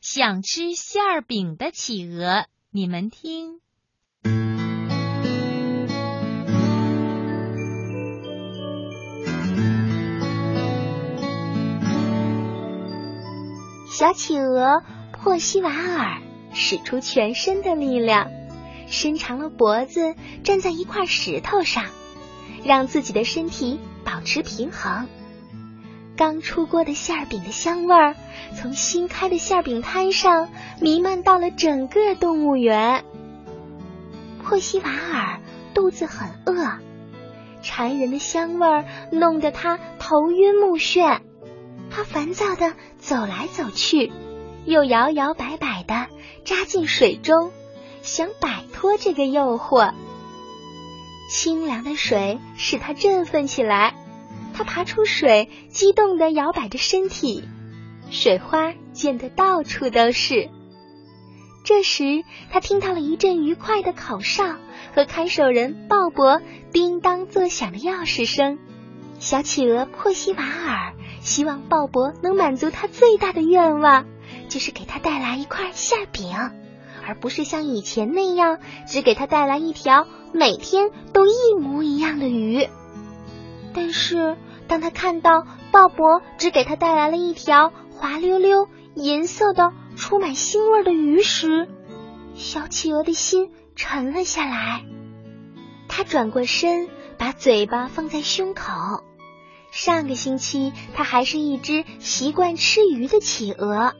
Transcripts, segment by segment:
想吃馅儿饼的企鹅，你们听。小企鹅珀西瓦尔使出全身的力量，伸长了脖子，站在一块石头上，让自己的身体保持平衡。刚出锅的馅饼的香味儿，从新开的馅饼摊上弥漫到了整个动物园。珀西瓦尔肚子很饿，馋人的香味儿弄得他头晕目眩。他烦躁的走来走去，又摇摇摆摆的扎进水中，想摆脱这个诱惑。清凉的水使他振奋起来，他爬出水，激动的摇摆着身体，水花溅得到处都是。这时，他听到了一阵愉快的口哨和看守人鲍勃叮当作响的钥匙声。小企鹅珀西瓦尔。希望鲍勃能满足他最大的愿望，就是给他带来一块馅饼，而不是像以前那样只给他带来一条每天都一模一样的鱼。但是，当他看到鲍勃只给他带来了一条滑溜溜、银色的、充满腥味的鱼时，小企鹅的心沉了下来。他转过身，把嘴巴放在胸口。上个星期，他还是一只习惯吃鱼的企鹅。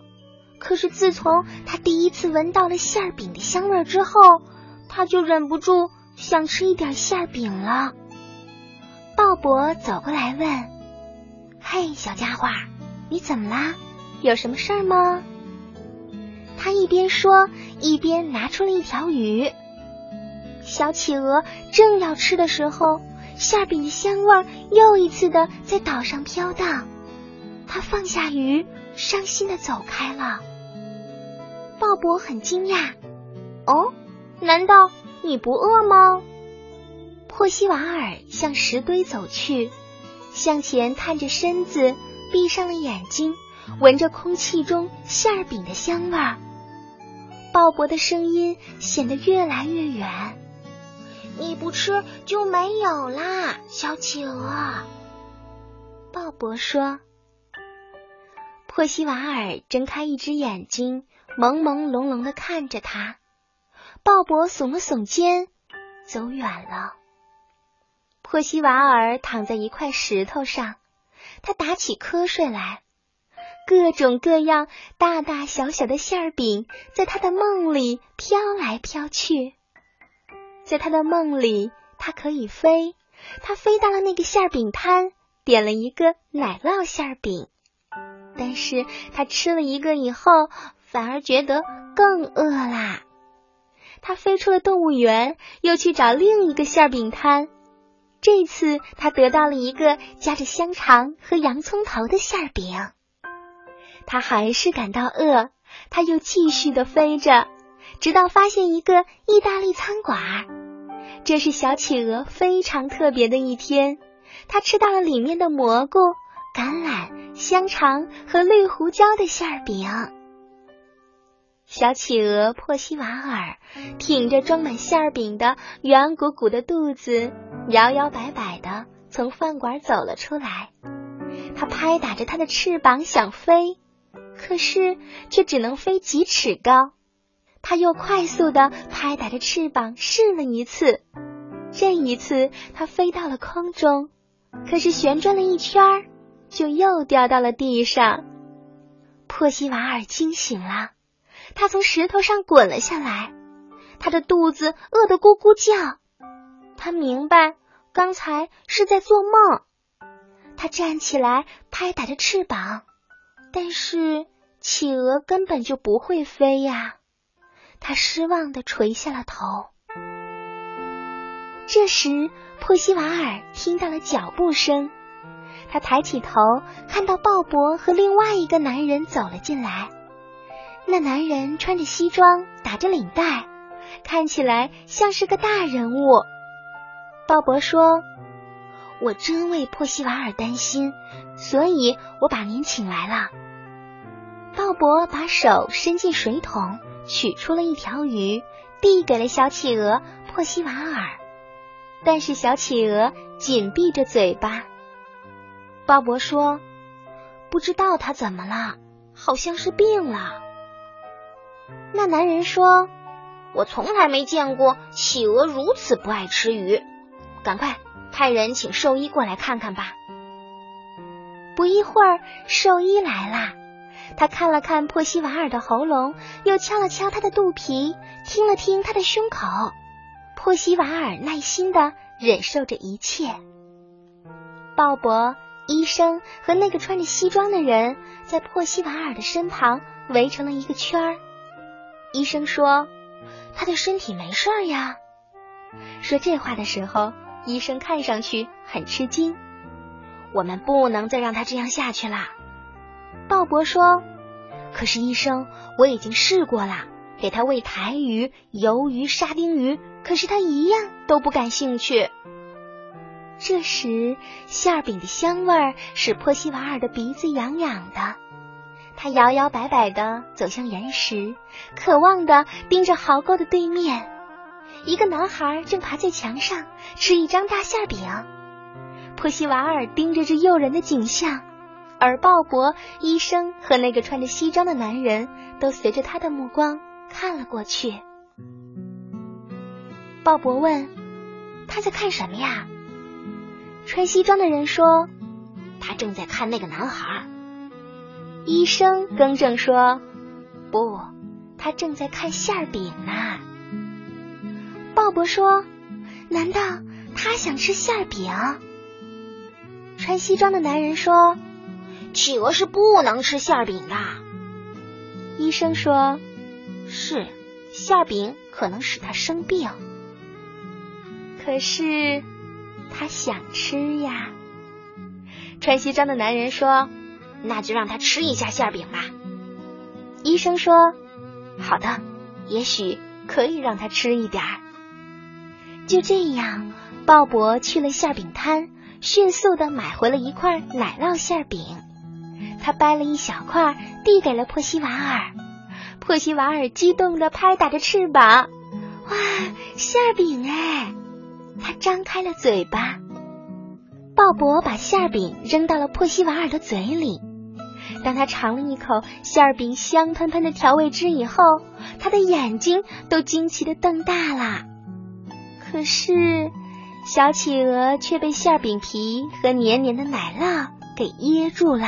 可是自从他第一次闻到了馅饼的香味之后，他就忍不住想吃一点馅饼了。鲍勃走过来问：“嘿，小家伙，你怎么啦？有什么事儿吗？”他一边说，一边拿出了一条鱼。小企鹅正要吃的时候。馅饼的香味又一次的在岛上飘荡，他放下鱼，伤心的走开了。鲍勃很惊讶，哦，难道你不饿吗？珀西瓦尔向石堆走去，向前探着身子，闭上了眼睛，闻着空气中馅饼的香味儿。鲍勃的声音显得越来越远。你不吃就没有啦，小企鹅。鲍勃说。珀西瓦尔睁开一只眼睛，朦朦胧胧的看着他。鲍勃耸了耸肩，走远了。珀西瓦尔躺在一块石头上，他打起瞌睡来。各种各样、大大小小的馅饼在他的梦里飘来飘去。在他的梦里，他可以飞。他飞到了那个馅饼摊，点了一个奶酪馅饼。但是他吃了一个以后，反而觉得更饿啦。他飞出了动物园，又去找另一个馅饼摊。这次他得到了一个夹着香肠和洋葱头的馅饼。他还是感到饿，他又继续的飞着，直到发现一个意大利餐馆。这是小企鹅非常特别的一天，它吃到了里面的蘑菇、橄榄、香肠和绿胡椒的馅饼。小企鹅珀西瓦尔挺着装满馅饼的圆鼓鼓的肚子，摇摇摆摆的从饭馆走了出来。它拍打着它的翅膀想飞，可是却只能飞几尺高。他又快速的拍打着翅膀试了一次，这一次他飞到了空中，可是旋转了一圈儿，就又掉到了地上。珀西瓦尔惊醒了，他从石头上滚了下来，他的肚子饿得咕咕叫。他明白刚才是在做梦。他站起来拍打着翅膀，但是企鹅根本就不会飞呀。他失望的垂下了头。这时，珀西瓦尔听到了脚步声，他抬起头，看到鲍勃和另外一个男人走了进来。那男人穿着西装，打着领带，看起来像是个大人物。鲍勃说：“我真为珀西瓦尔担心，所以我把您请来了。”鲍勃把手伸进水桶，取出了一条鱼，递给了小企鹅珀西瓦尔。但是小企鹅紧闭着嘴巴。鲍勃说：“不知道它怎么了，好像是病了。”那男人说：“我从来没见过企鹅如此不爱吃鱼，赶快派人请兽医过来看看吧。”不一会儿，兽医来了。他看了看珀西瓦尔的喉咙，又敲了敲他的肚皮，听了听他的胸口。珀西瓦尔耐心的忍受着一切。鲍勃、医生和那个穿着西装的人在珀西瓦尔的身旁围成了一个圈儿。医生说：“他的身体没事呀。”说这话的时候，医生看上去很吃惊。我们不能再让他这样下去了，鲍勃说。可是医生，我已经试过了，给他喂台鱼、鱿鱼、沙丁鱼，可是他一样都不感兴趣。这时，馅饼的香味儿使珀西瓦尔的鼻子痒痒的。他摇摇摆摆的走向岩石，渴望的盯着壕沟的对面。一个男孩正爬在墙上吃一张大馅饼。珀西瓦尔盯着这诱人的景象，而鲍勃、医生和那个穿着西装的男人都随着他的目光看了过去。鲍勃问：“他在看什么呀？”穿西装的人说：“他正在看那个男孩。”医生更正说：“不，他正在看馅饼呢。”鲍勃说：“难道他想吃馅饼？”穿西装的男人说：“企鹅是不能吃馅饼的。”医生说：“是，馅饼可能使他生病。可是他想吃呀。”穿西装的男人说：“那就让他吃一下馅饼吧。”医生说：“好的，也许可以让他吃一点儿。”就这样，鲍勃去了馅饼摊。迅速的买回了一块奶酪馅饼，他掰了一小块递给了珀西瓦尔。珀西瓦尔激动的拍打着翅膀，哇，馅饼哎！他张开了嘴巴。鲍勃把馅饼扔到了珀西瓦尔的嘴里。当他尝了一口馅饼香喷喷的调味汁以后，他的眼睛都惊奇的瞪大了。可是。小企鹅却被馅饼皮和黏黏的奶酪给噎住了，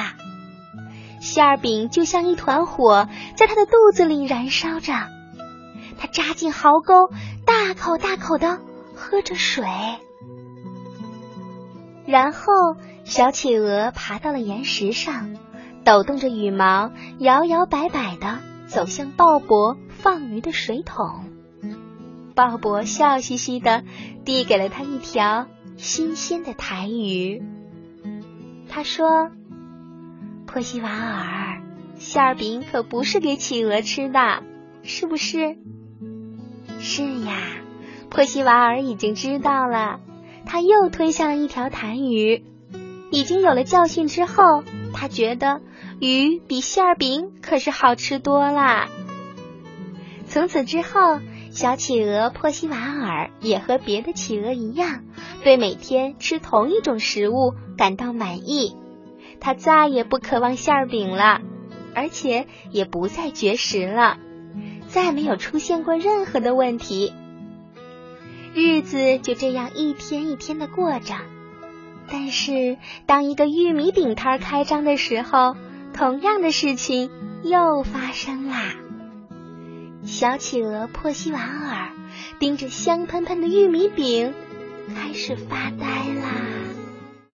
馅饼就像一团火，在它的肚子里燃烧着。它扎进壕沟，大口大口的喝着水。然后，小企鹅爬到了岩石上，抖动着羽毛，摇摇摆摆的走向鲍勃放鱼的水桶。鲍勃笑嘻嘻的递给了他一条新鲜的台鱼。他说：“珀西瓦尔，馅饼可不是给企鹅吃的，是不是？”“是呀。”珀西瓦尔已经知道了。他又推向了一条痰鱼。已经有了教训之后，他觉得鱼比馅饼可是好吃多了。从此之后。小企鹅珀西瓦尔也和别的企鹅一样，对每天吃同一种食物感到满意。它再也不渴望馅饼了，而且也不再绝食了，再没有出现过任何的问题。日子就这样一天一天的过着。但是，当一个玉米饼摊开张的时候，同样的事情又发生啦。小企鹅珀西瓦尔盯着香喷喷的玉米饼，开始发呆啦。